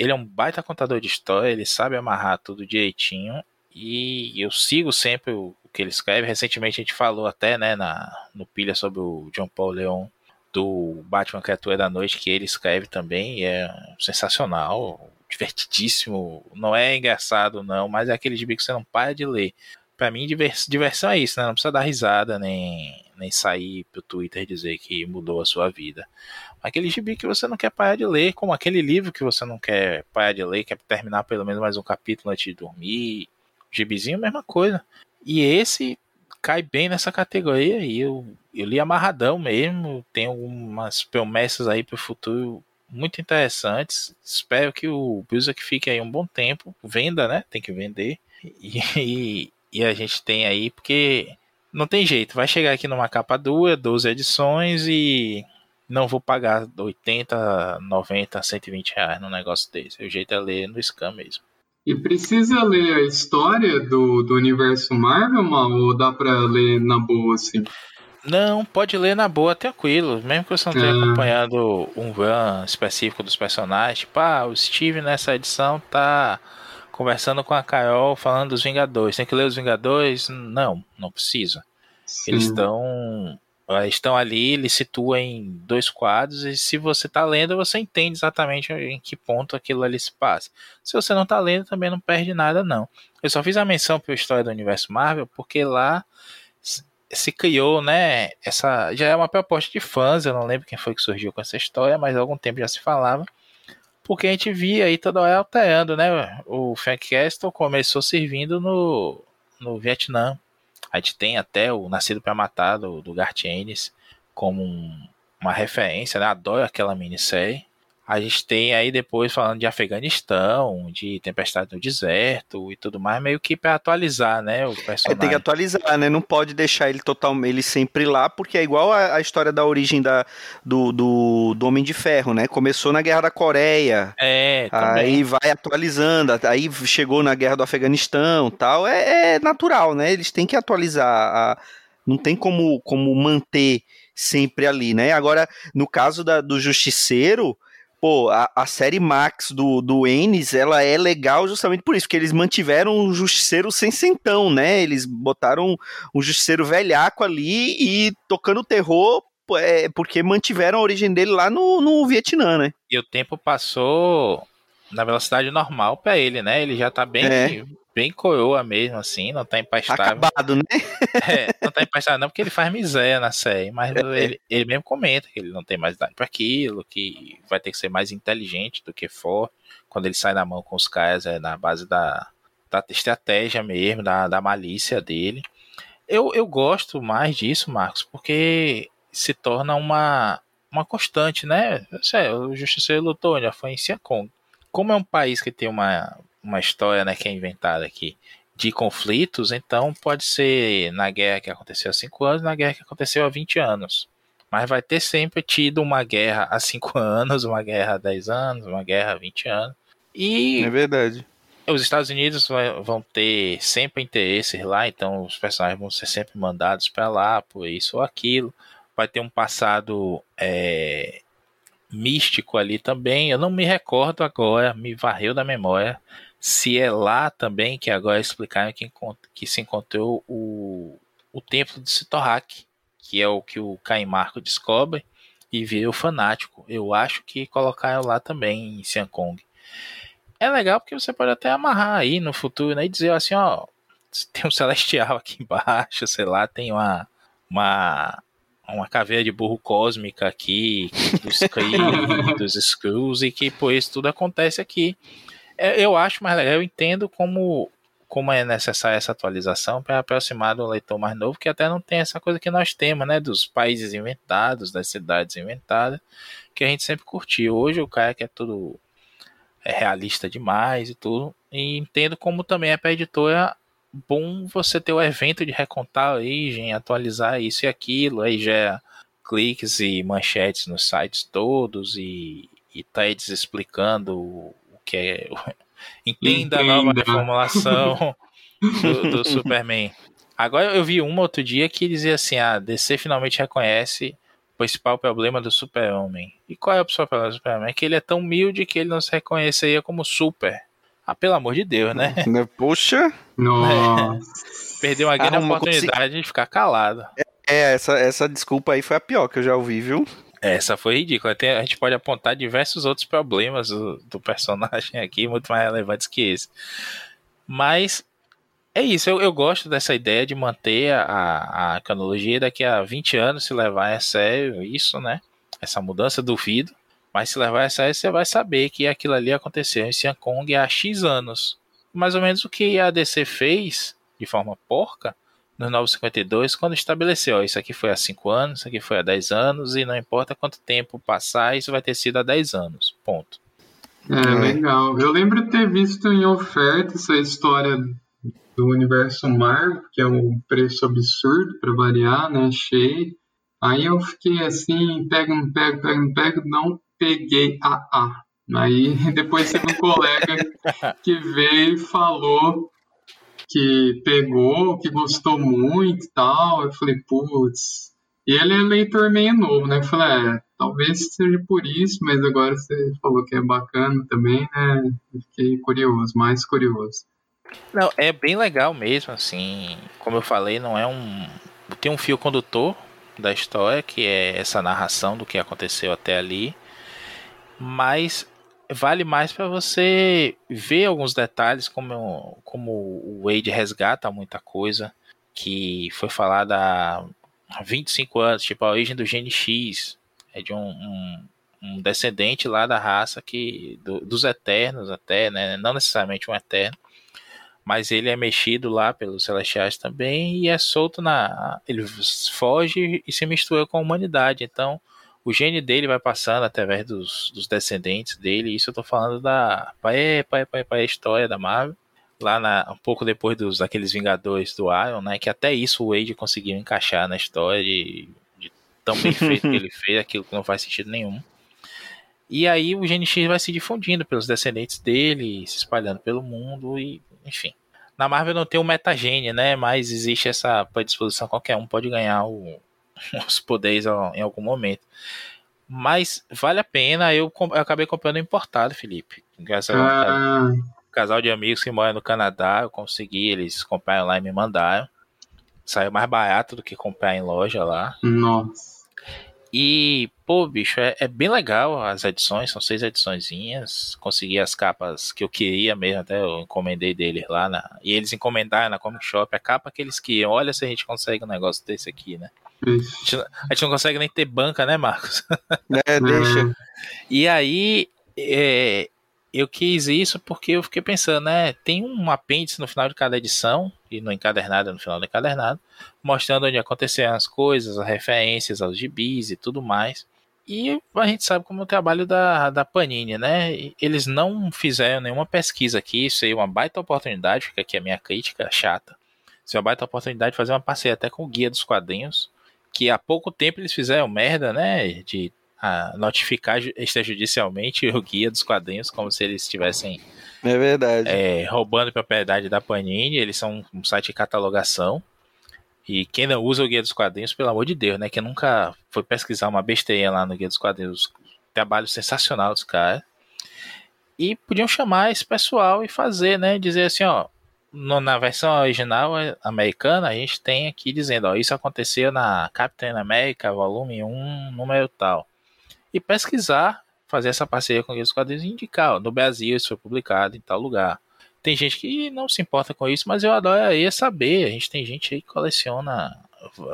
[SPEAKER 2] Ele é um baita contador de história, ele sabe amarrar tudo direitinho e eu sigo sempre o, o que ele escreve. Recentemente a gente falou até, né, na, no pilha sobre o John Paul Leon do Batman Criatura da Noite, que ele escreve também, é sensacional, divertidíssimo. Não é engraçado, não, mas é aquele gibi que você não para de ler. Pra mim, diversão é isso, né? Não precisa dar risada, nem, nem sair pro Twitter dizer que mudou a sua vida. Aquele gibi que você não quer parar de ler, como aquele livro que você não quer parar de ler, quer terminar pelo menos mais um capítulo antes de dormir. Gibizinho, mesma coisa. E esse cai bem nessa categoria e eu, eu li amarradão mesmo. Tem algumas promessas aí pro futuro muito interessantes. Espero que o Bilzak fique aí um bom tempo. Venda, né? Tem que vender. E, e, a gente tem aí, porque não tem jeito. Vai chegar aqui numa capa dura, 12 edições e não vou pagar 80, 90, 120 reais num negócio desse. O jeito é ler no Scam mesmo.
[SPEAKER 3] E precisa ler a história do, do universo Marvel, mal, ou dá pra ler na boa, assim?
[SPEAKER 2] Não, pode ler na boa, tranquilo. Mesmo que você não tenha é. acompanhado um run específico dos personagens. Tipo, ah, o Steve nessa edição tá conversando com a Carol falando dos Vingadores. Tem que ler os Vingadores? Não, não precisa. Sim. Eles estão estão ali, ele situa em dois quadros e se você está lendo, você entende exatamente em que ponto aquilo ali se passa. Se você não está lendo, também não perde nada não. Eu só fiz a menção para a história do universo Marvel porque lá se criou, né, essa já é uma proposta de fãs, eu não lembro quem foi que surgiu com essa história, mas há algum tempo já se falava, porque a gente via aí toda hora alterando, né, o Frank Castle começou servindo no, no Vietnã, a gente tem até o Nascido para Matar do, do Garth Ennis como um, uma referência, né, adoro aquela minissérie, a gente tem aí depois falando de Afeganistão, de Tempestade no Deserto e tudo mais, meio que para atualizar, né, o personagem. É,
[SPEAKER 1] tem que atualizar, né? Não pode deixar ele total, ele sempre lá, porque é igual a, a história da origem da, do, do, do, Homem de Ferro, né? Começou na Guerra da Coreia.
[SPEAKER 2] É,
[SPEAKER 1] também. Aí vai atualizando, aí chegou na Guerra do Afeganistão, tal. É, é natural, né? Eles têm que atualizar. A, não tem como, como manter sempre ali, né? Agora, no caso da, do Justiceiro, pô, a, a, série Max do, do Ennis, ela é legal justamente por isso, porque eles mantiveram o Justiceiro sem centão, né? Eles botaram um Justiceiro velhaco ali e tocando terror é, porque mantiveram a origem dele lá no, no Vietnã, né?
[SPEAKER 2] E o tempo passou na velocidade normal para ele, né? Ele já tá bem, é bem coroa mesmo, assim, não tá empastável.
[SPEAKER 1] Acabado, né? [laughs]
[SPEAKER 2] é, não tá empastável não, porque ele faz miséria na série, mas é. ele, ele mesmo comenta que ele não tem mais idade para aquilo, que vai ter que ser mais inteligente do que for, quando ele sai na mão com os caras, é na base da, da estratégia mesmo, da, da malícia dele. Eu, eu gosto mais disso, Marcos, porque se torna uma, uma constante, né? O Justiceiro lutou, já foi em Siakong. Como é um país que tem uma uma história né, que é inventada aqui de conflitos, então pode ser na guerra que aconteceu há 5 anos, na guerra que aconteceu há 20 anos. Mas vai ter sempre tido uma guerra há 5 [laughs] anos, uma guerra há 10 anos, uma guerra há 20 anos. E.
[SPEAKER 1] É verdade.
[SPEAKER 2] Os Estados Unidos vão ter sempre interesses lá, então os personagens vão ser sempre mandados para lá por isso ou aquilo. Vai ter um passado é, místico ali também. Eu não me recordo agora, me varreu da memória se é lá também que agora explicaram que, que se encontrou o, o templo de Sitorak, que é o que o Caim Marco descobre e vê o fanático. Eu acho que colocaram lá também em Siankong. É legal porque você pode até amarrar aí no futuro né, e dizer assim, ó, tem um celestial aqui embaixo, sei lá, tem uma uma uma caveira de burro cósmica aqui, dos Kree, [laughs] dos Skrulls, e que, pois, tudo acontece aqui. É, eu acho mais legal, eu entendo como, como é necessária essa atualização para aproximar do leitor mais novo, que até não tem essa coisa que nós temos, né, dos países inventados, das cidades inventadas, que a gente sempre curtiu. Hoje o cara quer tudo é realista demais e tudo, e entendo como também é para editora bom você ter o evento de recontar a origem, atualizar isso e aquilo, aí já é cliques e manchetes nos sites todos e, e threads explicando que é. Entenda, [laughs] Entenda. a nova reformulação [laughs] do, do Superman. Agora eu vi uma outro dia que dizia assim: a ah, DC finalmente reconhece o principal problema do Super-Homem. E qual é o principal problema do Superman? É que ele é tão humilde que ele não se reconheceria como super. Ah, pelo amor de Deus, né? [laughs]
[SPEAKER 1] né poxa!
[SPEAKER 3] Nossa.
[SPEAKER 2] Perdeu uma grande oportunidade de ficar calado.
[SPEAKER 1] É, essa, essa desculpa aí foi a pior que eu já ouvi, viu?
[SPEAKER 2] Essa foi ridícula. A gente pode apontar diversos outros problemas do, do, personagem aqui, muito mais relevantes que esse. Mas é isso, eu, eu gosto dessa ideia de manter a, a cronologia daqui a 20 anos, se levar a sério isso, né? Essa mudança, duvido. Mas se levar essa aí, você vai saber que aquilo ali aconteceu em Sian Kong há X anos. Mais ou menos o que a DC fez, de forma porca, no 952, quando estabeleceu, ó, isso aqui foi há 5 anos, isso aqui foi há 10 anos, e não importa quanto tempo passar, isso vai ter sido há 10 anos. Ponto.
[SPEAKER 3] É, legal. Eu lembro de ter visto em oferta essa história do universo Marvel, que é um preço absurdo para variar, né? Cheio. Aí eu fiquei assim, pega, não pega, pega, não pega, não peguei a A. Aí [laughs] depois teve um colega [laughs] que veio e falou que pegou, que gostou muito e tal. Eu falei, putz. E ele é leitor meio novo, né? Eu falei, é, talvez seja por isso, mas agora você falou que é bacana também, né? Eu fiquei curioso, mais curioso.
[SPEAKER 2] Não, é bem legal mesmo, assim. Como eu falei, não é um. Tem um fio condutor da história, que é essa narração do que aconteceu até ali mas vale mais para você ver alguns detalhes, como, como o Wade resgata muita coisa que foi falada há 25 anos, tipo a origem do Gene X, é de um, um, um descendente lá da raça que do, dos Eternos até, né? não necessariamente um Eterno, mas ele é mexido lá pelos Celestiais também e é solto na. Ele foge e se mistura com a humanidade. Então, o gene dele vai passando através dos, dos descendentes dele. Isso eu tô falando da pai, pai, pai, pai, história da Marvel. Lá na, um pouco depois dos daqueles Vingadores do Iron, né? Que até isso o Wade conseguiu encaixar na história de, de tão bem feito que ele [laughs] fez, aquilo que não faz sentido nenhum. E aí o Gene X vai se difundindo pelos descendentes dele, se espalhando pelo mundo e, enfim. Na Marvel não tem o metagene, né? Mas existe essa predisposição, qualquer um pode ganhar o, [laughs] os poderes em algum momento. Mas vale a pena. Eu, eu acabei comprando importado, Felipe. Graças ah. um casal de amigos que mora no Canadá. Eu consegui, eles compraram lá e me mandaram. Saiu mais barato do que comprar em loja lá.
[SPEAKER 3] Nossa.
[SPEAKER 2] E, pô, bicho, é, é, bem legal as edições, são seis ediçõezinhas. Consegui as capas que eu queria mesmo, até eu encomendei deles lá. Na, e eles encomendaram na Comic Shop a capa que eles queriam. Olha se a gente consegue um negócio desse aqui, né? A gente, a gente, não consegue nem ter banca, né, Marcos? [laughs]
[SPEAKER 1] É, deixa.
[SPEAKER 2] E aí, é, eu quis isso porque eu fiquei pensando, né? Tem um apêndice no final de cada edição, e no encadernado, no final do encadernado, mostrando onde aconteceram as coisas, as referências aos gibis e tudo mais. E a gente sabe como é o trabalho da, da Panini, né? Eles não fizeram nenhuma pesquisa aqui, isso aí é uma baita oportunidade, fica aqui a minha crítica chata. Isso é uma baita oportunidade de fazer uma parceria até com o Guia dos Quadrinhos, que há pouco tempo eles fizeram merda, né? De a, notificar extrajudicialmente o guia dos quadrinhos, como se eles estivessem.
[SPEAKER 1] É verdade.
[SPEAKER 2] É, roubando propriedade da Panini. Eles são um site de catalogação. E quem não usa o Guia dos Quadrinhos, pelo amor de Deus, né? Quem nunca foi pesquisar uma besteira lá no Guia dos Quadrinhos, trabalho sensacional dos caras. E podiam chamar esse pessoal e fazer, né? Dizer assim, ó, na versão original americana, a gente tem aqui dizendo, ó, isso aconteceu na Captain America, volume 1, número tal. E pesquisar, fazer essa parceria com os quadrinhos e indicar, ó, no Brasil isso foi publicado em tal lugar. Tem gente que não se importa com isso, mas eu adoraria saber. A gente tem gente aí que coleciona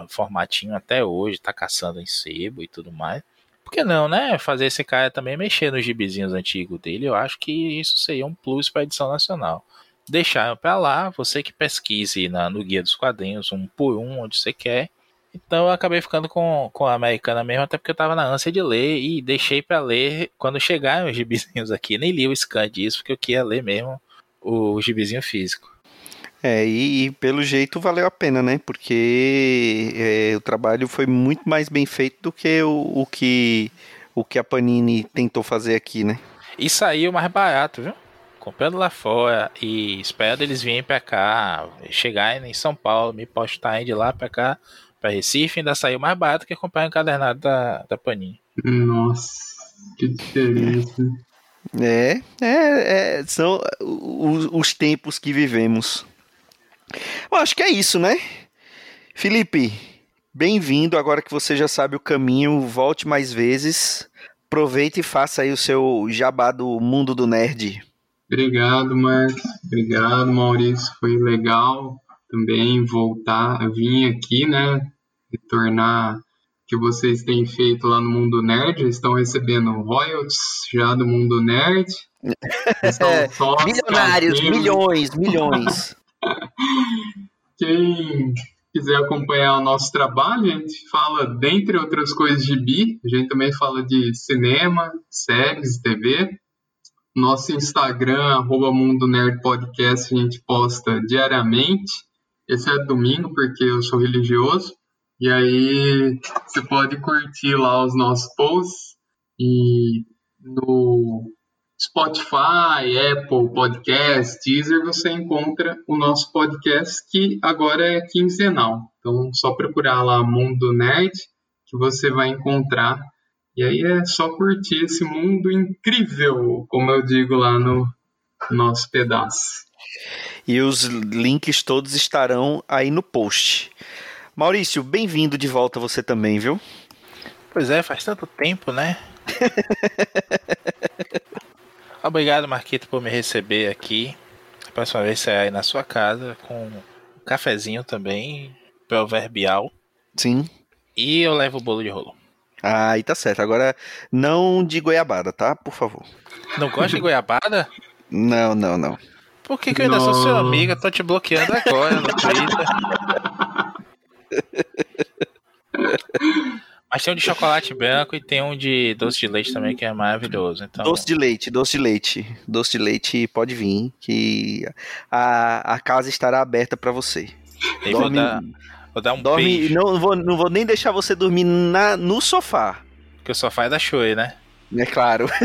[SPEAKER 2] formatinho até hoje, tá caçando em sebo e tudo mais. Por que não, né? Fazer esse cara também mexer nos gibizinhos antigos dele, eu acho que isso seria um plus para edição nacional. Deixar para lá, você que pesquise na, no guia dos quadrinhos, um por um, onde você quer. Então eu acabei ficando com, com a americana mesmo, até porque eu tava na ânsia de ler e deixei para ler quando chegaram os gibizinhos aqui. Nem li o scan disso, porque eu queria ler mesmo o gibizinho físico.
[SPEAKER 1] É, e, e, pelo jeito valeu a pena, né? Porque é, o trabalho foi muito mais bem feito do que o, o, que o que a Panini tentou fazer aqui, né?
[SPEAKER 2] E saiu mais barato, viu? Comprando lá fora e esperando eles virem pra cá, chegarem em São Paulo, me postarem de lá pra cá, pra Recife, ainda saiu mais barato que comprar um encadernado da, da Panini.
[SPEAKER 3] Nossa, que diferença.
[SPEAKER 1] É, é, é são os, os tempos que vivemos. Eu acho que é isso, né? Felipe, bem-vindo. Agora que você já sabe o caminho, volte mais vezes. Aproveite e faça aí o seu jabá do mundo do nerd.
[SPEAKER 3] Obrigado, Marcos. Obrigado, Maurício. Foi legal também voltar, vir aqui, né? Retornar que vocês têm feito lá no Mundo Nerd. Estão recebendo royalties já do Mundo Nerd. [laughs]
[SPEAKER 1] Milionários, milhões, milhões. [laughs]
[SPEAKER 3] Quem quiser acompanhar o nosso trabalho, a gente fala, dentre outras coisas, de bi, a gente também fala de cinema, séries, TV. Nosso Instagram, arroba Mundo Nerd Podcast, a gente posta diariamente. Esse é domingo, porque eu sou religioso. E aí você pode curtir lá os nossos posts. E no Spotify, Apple Podcast, Teaser, você encontra o nosso podcast que agora é quinzenal. Então, só procurar lá Mundo Nerd que você vai encontrar. E aí é só curtir esse mundo incrível, como eu digo lá no nosso pedaço.
[SPEAKER 1] E os links todos estarão aí no post. Maurício, bem-vindo de volta você também, viu?
[SPEAKER 2] Pois é, faz tanto tempo, né? [laughs] Obrigado, Marquito, por me receber aqui. A próxima vez você aí na sua casa com um cafezinho também, proverbial.
[SPEAKER 1] Sim.
[SPEAKER 2] E eu levo o bolo de rolo.
[SPEAKER 1] Ah, aí tá certo. Agora, não de goiabada, tá? Por favor.
[SPEAKER 2] Não gosta de goiabada?
[SPEAKER 1] Não, não, não.
[SPEAKER 2] Por que, que eu ainda sou seu amigo? tô te bloqueando agora no Twitter. [laughs] Mas tem um de chocolate branco e tem um de doce de leite também que é maravilhoso. Então...
[SPEAKER 1] Doce de leite, doce de leite. Doce de leite pode vir, que a, a casa estará aberta para você.
[SPEAKER 2] Dorme, vou, dar, vou dar um dorme, beijo.
[SPEAKER 1] Não vou, não vou nem deixar você dormir na, no sofá.
[SPEAKER 2] Porque o sofá é da Shoei, né?
[SPEAKER 1] É claro. [laughs]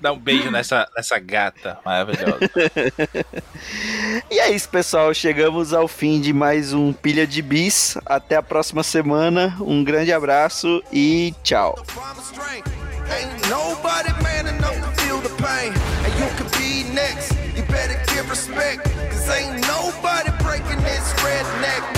[SPEAKER 2] Dá um beijo nessa, nessa gata maravilhosa. [laughs]
[SPEAKER 1] e é isso, pessoal. Chegamos ao fim de mais um Pilha de Bis. Até a próxima semana. Um grande abraço e tchau. Ain't nobody man enough to feel the pain. And you could be next. You better give respect. Cause ain't nobody breaking this redneck.